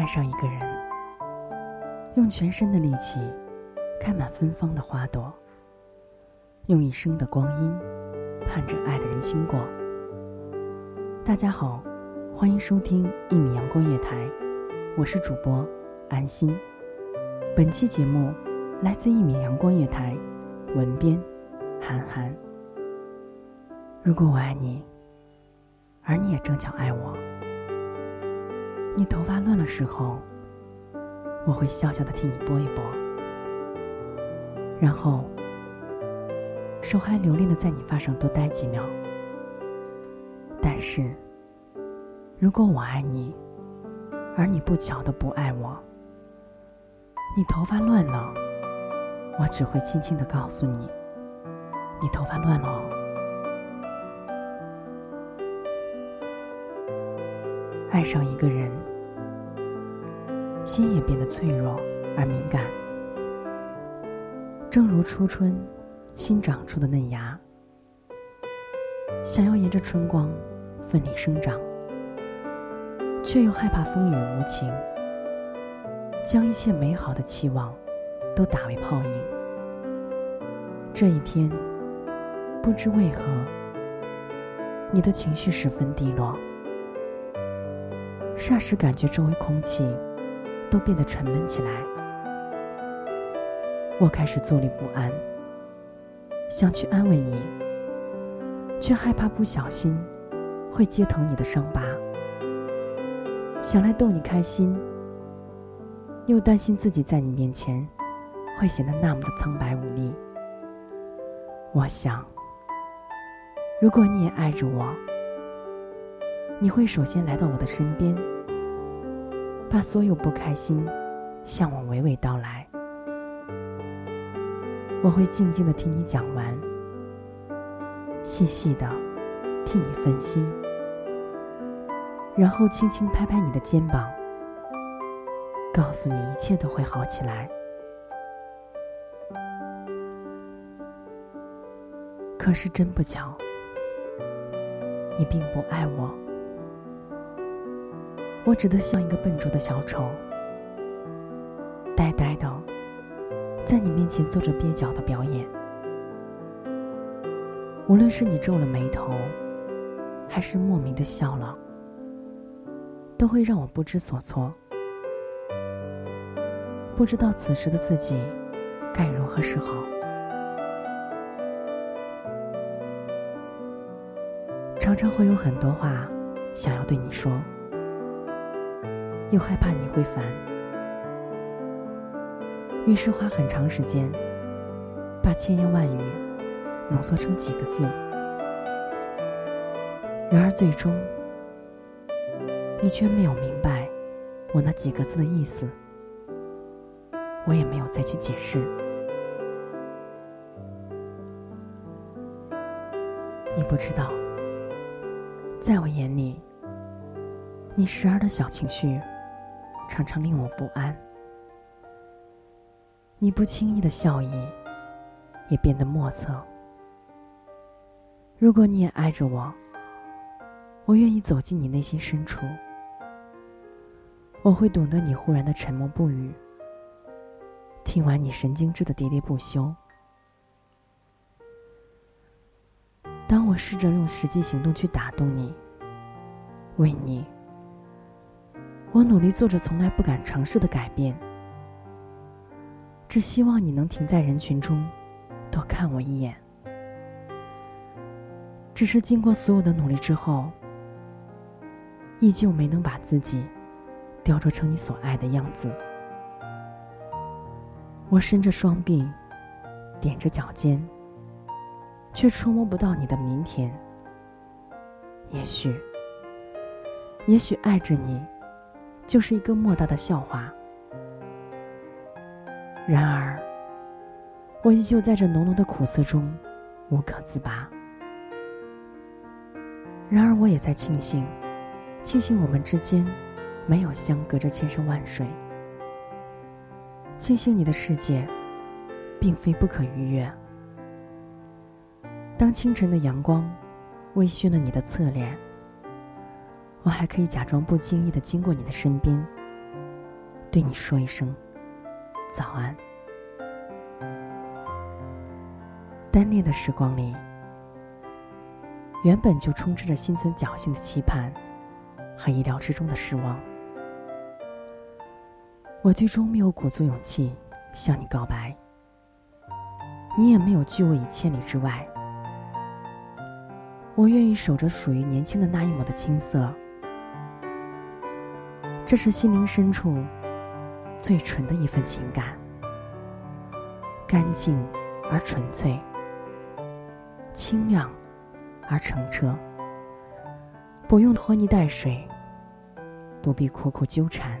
爱上一个人，用全身的力气开满芬芳的花朵，用一生的光阴盼着爱的人经过。大家好，欢迎收听一米阳光夜台，我是主播安心。本期节目来自一米阳光夜台，文编韩寒。如果我爱你，而你也正巧爱我。你头发乱了时候，我会笑笑的替你拨一拨，然后手还留恋的在你发上多待几秒。但是，如果我爱你，而你不巧的不爱我，你头发乱了，我只会轻轻的告诉你，你头发乱了爱上一个人，心也变得脆弱而敏感，正如初春新长出的嫩芽，想要沿着春光奋力生长，却又害怕风雨无情，将一切美好的期望都打为泡影。这一天，不知为何，你的情绪十分低落。霎时感觉周围空气都变得沉闷起来，我开始坐立不安，想去安慰你，却害怕不小心会揭疼你的伤疤；想来逗你开心，又担心自己在你面前会显得那么的苍白无力。我想，如果你也爱着我。你会首先来到我的身边，把所有不开心向我娓娓道来。我会静静的听你讲完，细细的替你分析，然后轻轻拍拍你的肩膀，告诉你一切都会好起来。可是真不巧，你并不爱我。我只得像一个笨拙的小丑，呆呆的在你面前做着蹩脚的表演。无论是你皱了眉头，还是莫名的笑了，都会让我不知所措，不知道此时的自己该如何是好。常常会有很多话想要对你说。又害怕你会烦，于是花很长时间把千言万语浓缩成几个字。然而最终，你却没有明白我那几个字的意思，我也没有再去解释。你不知道，在我眼里，你时而的小情绪。常常令我不安。你不轻易的笑意，也变得莫测。如果你也爱着我，我愿意走进你内心深处。我会懂得你忽然的沉默不语，听完你神经质的喋喋不休，当我试着用实际行动去打动你，为你，我努力做着从来不敢尝试的改变，只希望你能停在人群中，多看我一眼。只是经过所有的努力之后，依旧没能把自己雕琢成你所爱的样子。我伸着双臂，踮着脚尖。却触摸不到你的明天。也许，也许爱着你，就是一个莫大的笑话。然而，我依旧在这浓浓的苦涩中无可自拔。然而，我也在庆幸，庆幸我们之间没有相隔着千山万水。庆幸你的世界，并非不可逾越。当清晨的阳光微醺了你的侧脸，我还可以假装不经意的经过你的身边，对你说一声早安。单恋的时光里，原本就充斥着心存侥幸的期盼和意料之中的失望。我最终没有鼓足勇气向你告白，你也没有拒我以千里之外。我愿意守着属于年轻的那一抹的青涩，这是心灵深处最纯的一份情感，干净而纯粹，清亮而澄澈，不用拖泥带水，不必苦苦纠缠。